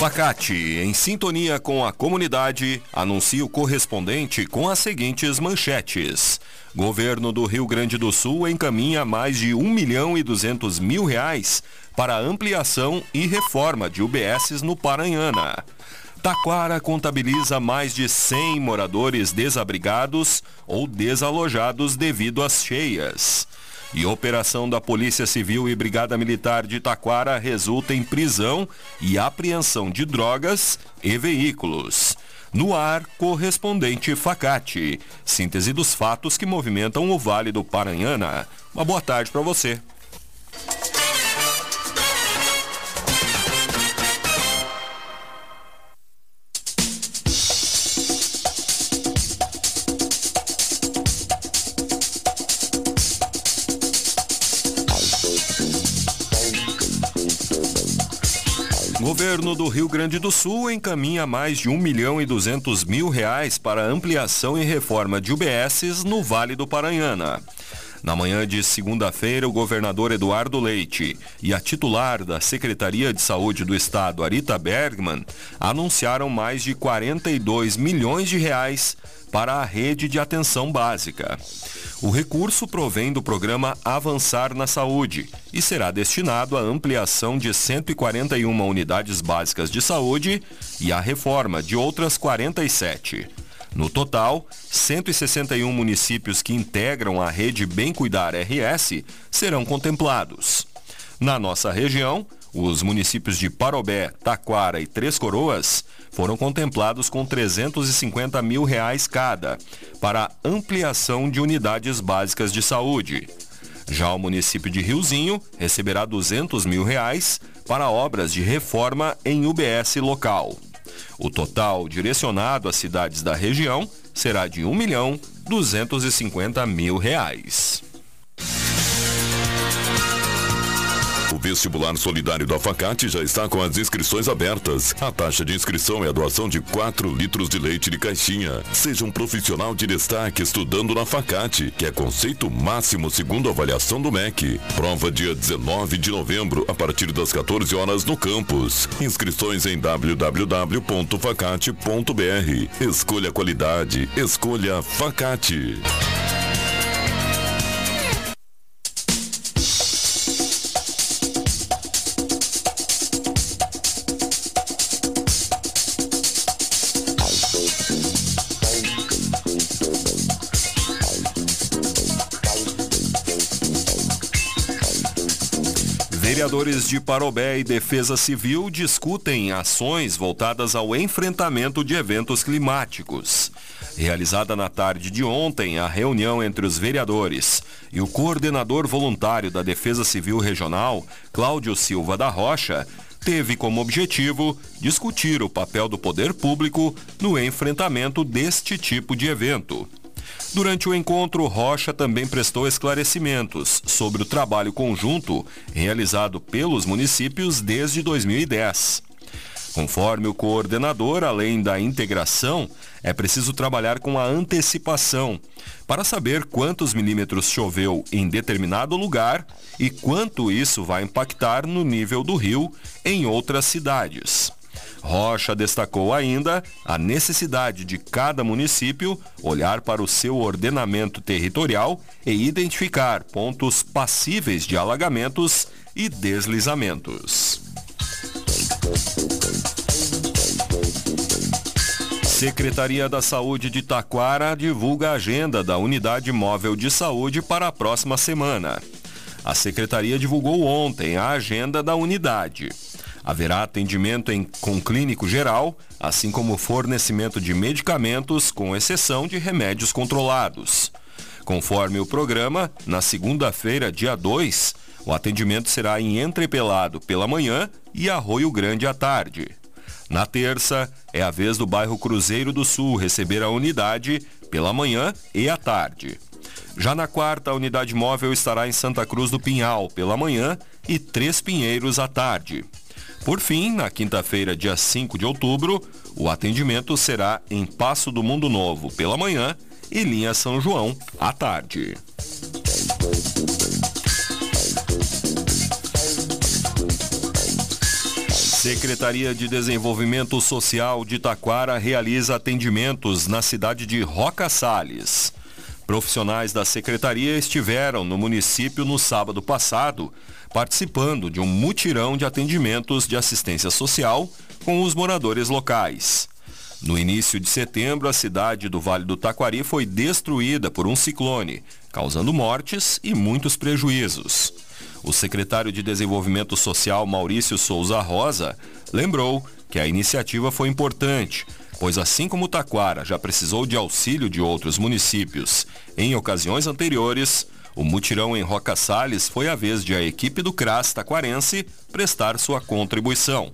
Facate, em sintonia com a comunidade, anuncia o correspondente com as seguintes manchetes. Governo do Rio Grande do Sul encaminha mais de 1 milhão e 200 mil reais para ampliação e reforma de UBSs no Paranhana. Taquara contabiliza mais de 100 moradores desabrigados ou desalojados devido às cheias. E operação da Polícia Civil e Brigada Militar de Taquara resulta em prisão e apreensão de drogas e veículos. No ar, correspondente Facate. Síntese dos fatos que movimentam o Vale do Paranhana. Uma boa tarde para você. Governo do Rio Grande do Sul encaminha mais de 1 milhão e 200 mil reais para ampliação e reforma de UBSs no Vale do Paranhana. Na manhã de segunda-feira, o governador Eduardo Leite e a titular da Secretaria de Saúde do Estado, Arita Bergman, anunciaram mais de 42 milhões de reais para a rede de atenção básica. O recurso provém do programa Avançar na Saúde e será destinado à ampliação de 141 unidades básicas de saúde e à reforma de outras 47. No total, 161 municípios que integram a rede Bem Cuidar RS serão contemplados. Na nossa região, os municípios de Parobé, Taquara e Três Coroas foram contemplados com 350 mil reais cada para ampliação de unidades básicas de saúde. Já o município de Riozinho receberá 200 mil reais para obras de reforma em UBS local. O total direcionado às cidades da região será de 1 milhão 250 mil reais. Vestibular solidário da Facate já está com as inscrições abertas. A taxa de inscrição é a doação de 4 litros de leite de caixinha. Seja um profissional de destaque estudando na Facate, que é conceito máximo segundo a avaliação do MEC. Prova dia 19 de novembro, a partir das 14 horas no campus. Inscrições em www.facate.br. Escolha qualidade, escolha Facate. Vereadores de Parobé e Defesa Civil discutem ações voltadas ao enfrentamento de eventos climáticos. Realizada na tarde de ontem, a reunião entre os vereadores e o coordenador voluntário da Defesa Civil Regional, Cláudio Silva da Rocha, teve como objetivo discutir o papel do poder público no enfrentamento deste tipo de evento. Durante o encontro, Rocha também prestou esclarecimentos sobre o trabalho conjunto realizado pelos municípios desde 2010. Conforme o coordenador, além da integração, é preciso trabalhar com a antecipação para saber quantos milímetros choveu em determinado lugar e quanto isso vai impactar no nível do rio em outras cidades. Rocha destacou ainda a necessidade de cada município olhar para o seu ordenamento territorial e identificar pontos passíveis de alagamentos e deslizamentos. Secretaria da Saúde de Taquara divulga a agenda da Unidade Móvel de Saúde para a próxima semana. A secretaria divulgou ontem a agenda da unidade. Haverá atendimento em, com clínico geral, assim como fornecimento de medicamentos, com exceção de remédios controlados. Conforme o programa, na segunda-feira, dia 2, o atendimento será em Entrepelado pela manhã e Arroio Grande à tarde. Na terça, é a vez do bairro Cruzeiro do Sul receber a unidade pela manhã e à tarde. Já na quarta, a unidade móvel estará em Santa Cruz do Pinhal pela manhã e Três Pinheiros à tarde. Por fim, na quinta-feira, dia 5 de outubro, o atendimento será em Passo do Mundo Novo pela manhã e linha São João à tarde. Secretaria de Desenvolvimento Social de Taquara realiza atendimentos na cidade de Roca Salles. Profissionais da secretaria estiveram no município no sábado passado, participando de um mutirão de atendimentos de assistência social com os moradores locais. No início de setembro, a cidade do Vale do Taquari foi destruída por um ciclone, causando mortes e muitos prejuízos. O secretário de Desenvolvimento Social, Maurício Souza Rosa, lembrou que a iniciativa foi importante, pois assim como Taquara já precisou de auxílio de outros municípios em ocasiões anteriores, o mutirão em Roca Salles foi a vez de a equipe do CRAS taquarense prestar sua contribuição.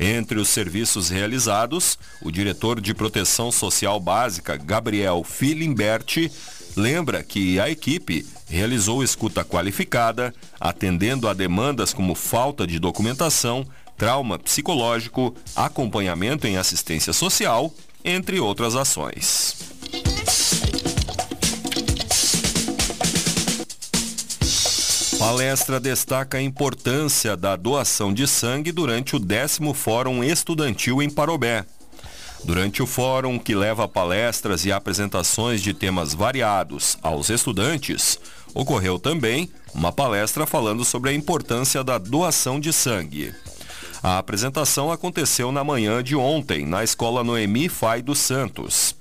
Entre os serviços realizados, o diretor de Proteção Social Básica, Gabriel Filimberti, lembra que a equipe realizou escuta qualificada, atendendo a demandas como falta de documentação, trauma psicológico, acompanhamento em assistência social, entre outras ações. Palestra destaca a importância da doação de sangue durante o décimo Fórum Estudantil em Parobé. Durante o fórum, que leva palestras e apresentações de temas variados aos estudantes, ocorreu também uma palestra falando sobre a importância da doação de sangue. A apresentação aconteceu na manhã de ontem, na Escola Noemi Fai dos Santos.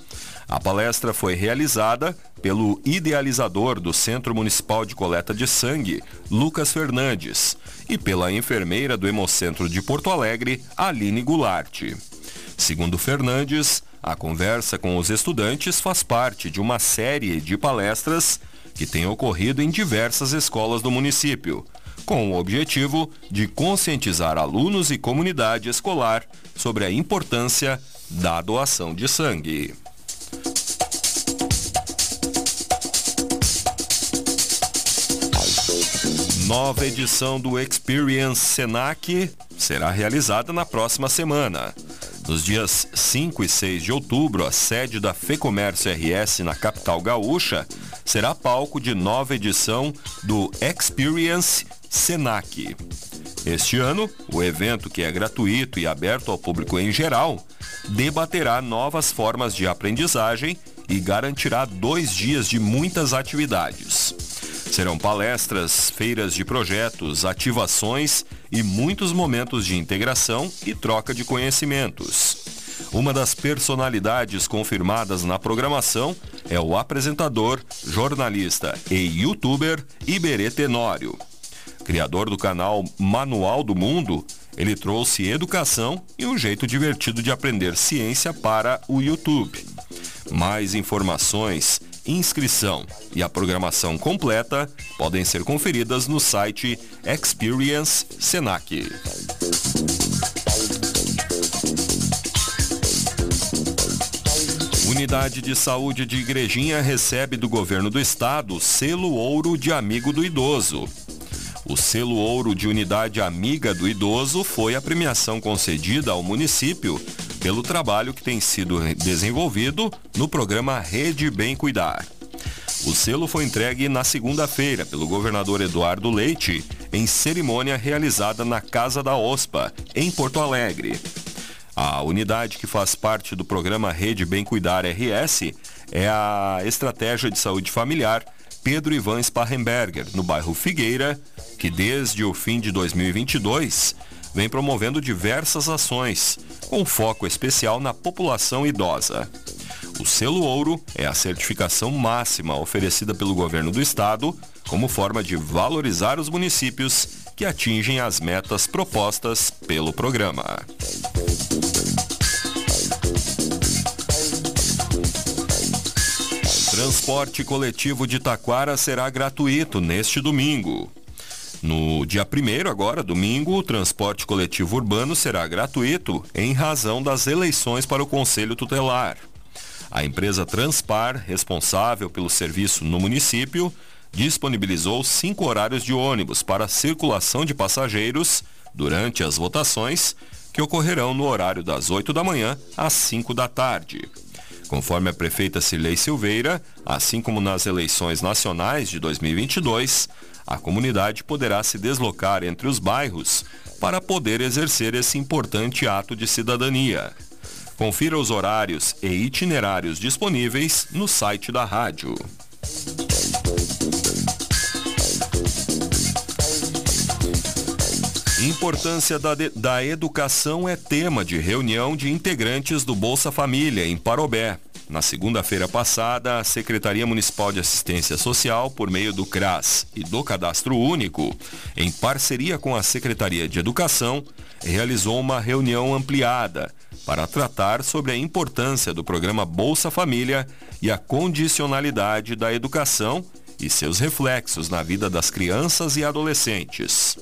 A palestra foi realizada pelo idealizador do Centro Municipal de Coleta de Sangue, Lucas Fernandes, e pela enfermeira do Hemocentro de Porto Alegre, Aline Goulart. Segundo Fernandes, a conversa com os estudantes faz parte de uma série de palestras que tem ocorrido em diversas escolas do município, com o objetivo de conscientizar alunos e comunidade escolar sobre a importância da doação de sangue. Nova edição do Experience Senac será realizada na próxima semana. Nos dias 5 e 6 de outubro, a sede da FEComércio RS na capital gaúcha será palco de nova edição do Experience Senac. Este ano, o evento, que é gratuito e aberto ao público em geral, debaterá novas formas de aprendizagem e garantirá dois dias de muitas atividades. Serão palestras, feiras de projetos, ativações e muitos momentos de integração e troca de conhecimentos. Uma das personalidades confirmadas na programação é o apresentador, jornalista e youtuber Iberê Tenório. Criador do canal Manual do Mundo, ele trouxe educação e um jeito divertido de aprender ciência para o YouTube. Mais informações inscrição e a programação completa podem ser conferidas no site Experience Senac. Unidade de Saúde de Igrejinha recebe do governo do estado selo ouro de amigo do idoso. O selo ouro de unidade amiga do idoso foi a premiação concedida ao município pelo trabalho que tem sido desenvolvido no programa Rede Bem Cuidar. O selo foi entregue na segunda-feira pelo governador Eduardo Leite em cerimônia realizada na Casa da OSPA, em Porto Alegre. A unidade que faz parte do programa Rede Bem Cuidar RS é a Estratégia de Saúde Familiar Pedro Ivan Sparrenberger, no bairro Figueira, que desde o fim de 2022 vem promovendo diversas ações, com foco especial na população idosa. O selo ouro é a certificação máxima oferecida pelo governo do estado como forma de valorizar os municípios que atingem as metas propostas pelo programa. Transporte coletivo de Taquara será gratuito neste domingo. No dia 1 agora, domingo, o transporte coletivo urbano será gratuito em razão das eleições para o Conselho Tutelar. A empresa Transpar, responsável pelo serviço no município, disponibilizou cinco horários de ônibus para circulação de passageiros durante as votações, que ocorrerão no horário das 8 da manhã às 5 da tarde. Conforme a prefeita Cirlei Silveira, assim como nas eleições nacionais de 2022, a comunidade poderá se deslocar entre os bairros para poder exercer esse importante ato de cidadania. Confira os horários e itinerários disponíveis no site da rádio. Importância da, de, da educação é tema de reunião de integrantes do Bolsa Família em Parobé. Na segunda-feira passada, a Secretaria Municipal de Assistência Social, por meio do CRAS e do Cadastro Único, em parceria com a Secretaria de Educação, realizou uma reunião ampliada para tratar sobre a importância do programa Bolsa Família e a condicionalidade da educação e seus reflexos na vida das crianças e adolescentes.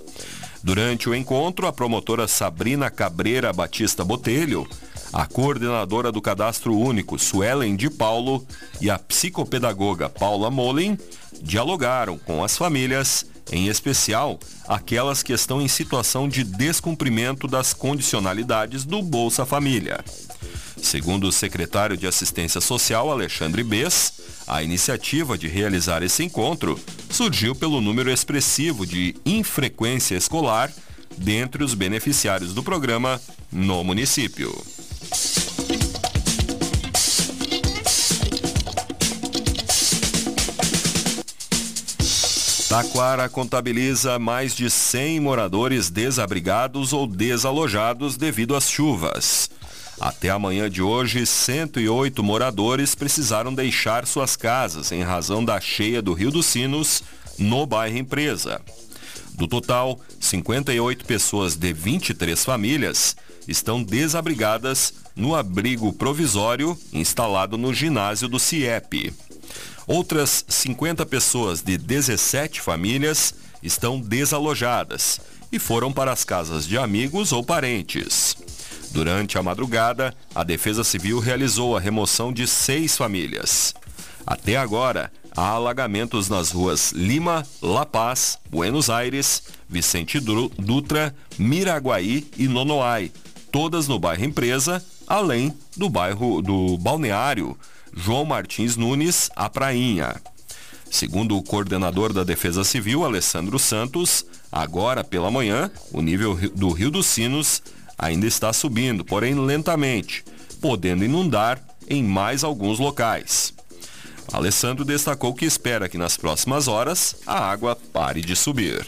Durante o encontro, a promotora Sabrina Cabreira Batista Botelho a coordenadora do Cadastro Único, Suelen de Paulo, e a psicopedagoga Paula Molin dialogaram com as famílias, em especial aquelas que estão em situação de descumprimento das condicionalidades do Bolsa Família. Segundo o secretário de Assistência Social, Alexandre Bess, a iniciativa de realizar esse encontro surgiu pelo número expressivo de infrequência escolar dentre os beneficiários do programa no município. Taquara contabiliza mais de 100 moradores desabrigados ou desalojados devido às chuvas. Até a manhã de hoje, 108 moradores precisaram deixar suas casas em razão da cheia do Rio dos Sinos, no bairro Empresa. Do total, 58 pessoas de 23 famílias estão desabrigadas no abrigo provisório instalado no ginásio do CIEP. Outras 50 pessoas de 17 famílias estão desalojadas e foram para as casas de amigos ou parentes. Durante a madrugada, a Defesa Civil realizou a remoção de seis famílias. Até agora, há alagamentos nas ruas Lima, La Paz, Buenos Aires, Vicente Dutra, Miraguaí e Nonoai, todas no bairro Empresa, além do bairro do Balneário João Martins Nunes, a Prainha. Segundo o coordenador da Defesa Civil, Alessandro Santos, agora pela manhã, o nível do Rio dos Sinos ainda está subindo, porém lentamente, podendo inundar em mais alguns locais. Alessandro destacou que espera que nas próximas horas a água pare de subir.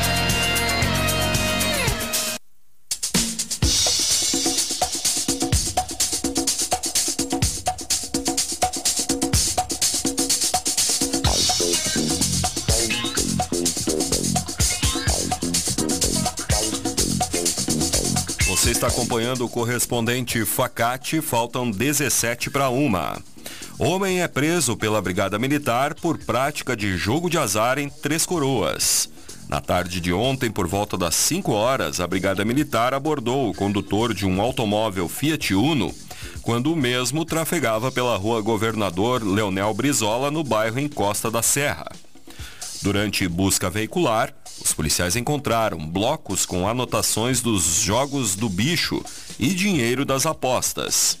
Acompanhando o correspondente Facate, faltam 17 para uma. Homem é preso pela Brigada Militar por prática de jogo de azar em Três Coroas. Na tarde de ontem, por volta das 5 horas, a Brigada Militar abordou o condutor de um automóvel Fiat Uno quando o mesmo trafegava pela rua Governador Leonel Brizola, no bairro Encosta da Serra. Durante busca veicular, os policiais encontraram blocos com anotações dos jogos do bicho e dinheiro das apostas.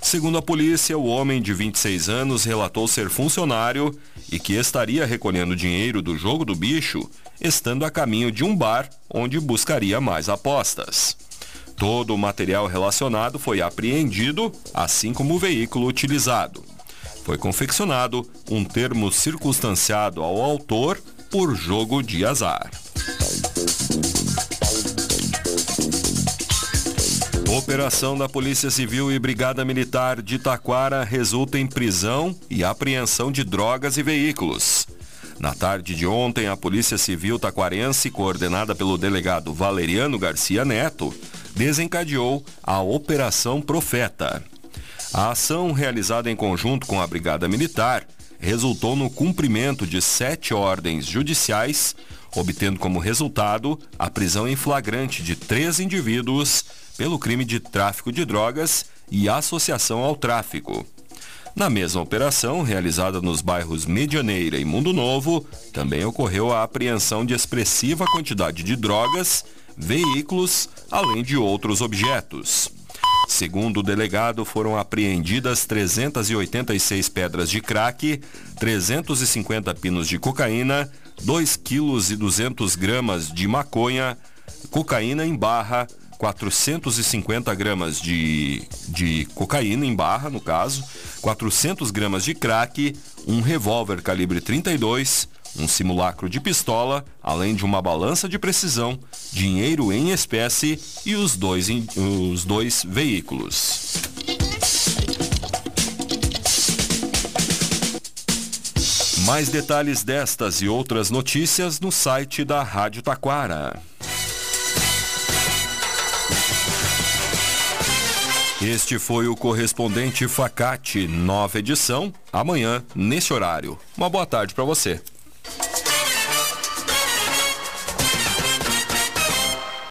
Segundo a polícia, o homem de 26 anos relatou ser funcionário e que estaria recolhendo dinheiro do jogo do bicho, estando a caminho de um bar onde buscaria mais apostas. Todo o material relacionado foi apreendido, assim como o veículo utilizado. Foi confeccionado um termo circunstanciado ao autor por jogo de azar. Operação da Polícia Civil e Brigada Militar de Taquara resulta em prisão e apreensão de drogas e veículos. Na tarde de ontem, a Polícia Civil taquarense, coordenada pelo delegado Valeriano Garcia Neto, desencadeou a Operação Profeta. A ação, realizada em conjunto com a Brigada Militar, resultou no cumprimento de sete ordens judiciais, obtendo como resultado a prisão em flagrante de três indivíduos pelo crime de tráfico de drogas e associação ao tráfico. Na mesma operação, realizada nos bairros Medianeira e Mundo Novo, também ocorreu a apreensão de expressiva quantidade de drogas, veículos, além de outros objetos. Segundo o delegado, foram apreendidas 386 pedras de crack, 350 pinos de cocaína, 2 quilos e 200 gramas de maconha, cocaína em barra, 450 gramas de, de cocaína em barra, no caso, 400 gramas de crack, um revólver calibre 32, um simulacro de pistola, além de uma balança de precisão, dinheiro em espécie e os dois, os dois veículos. Mais detalhes destas e outras notícias no site da Rádio Taquara. Este foi o correspondente Facate, nova edição, amanhã, nesse horário. Uma boa tarde para você.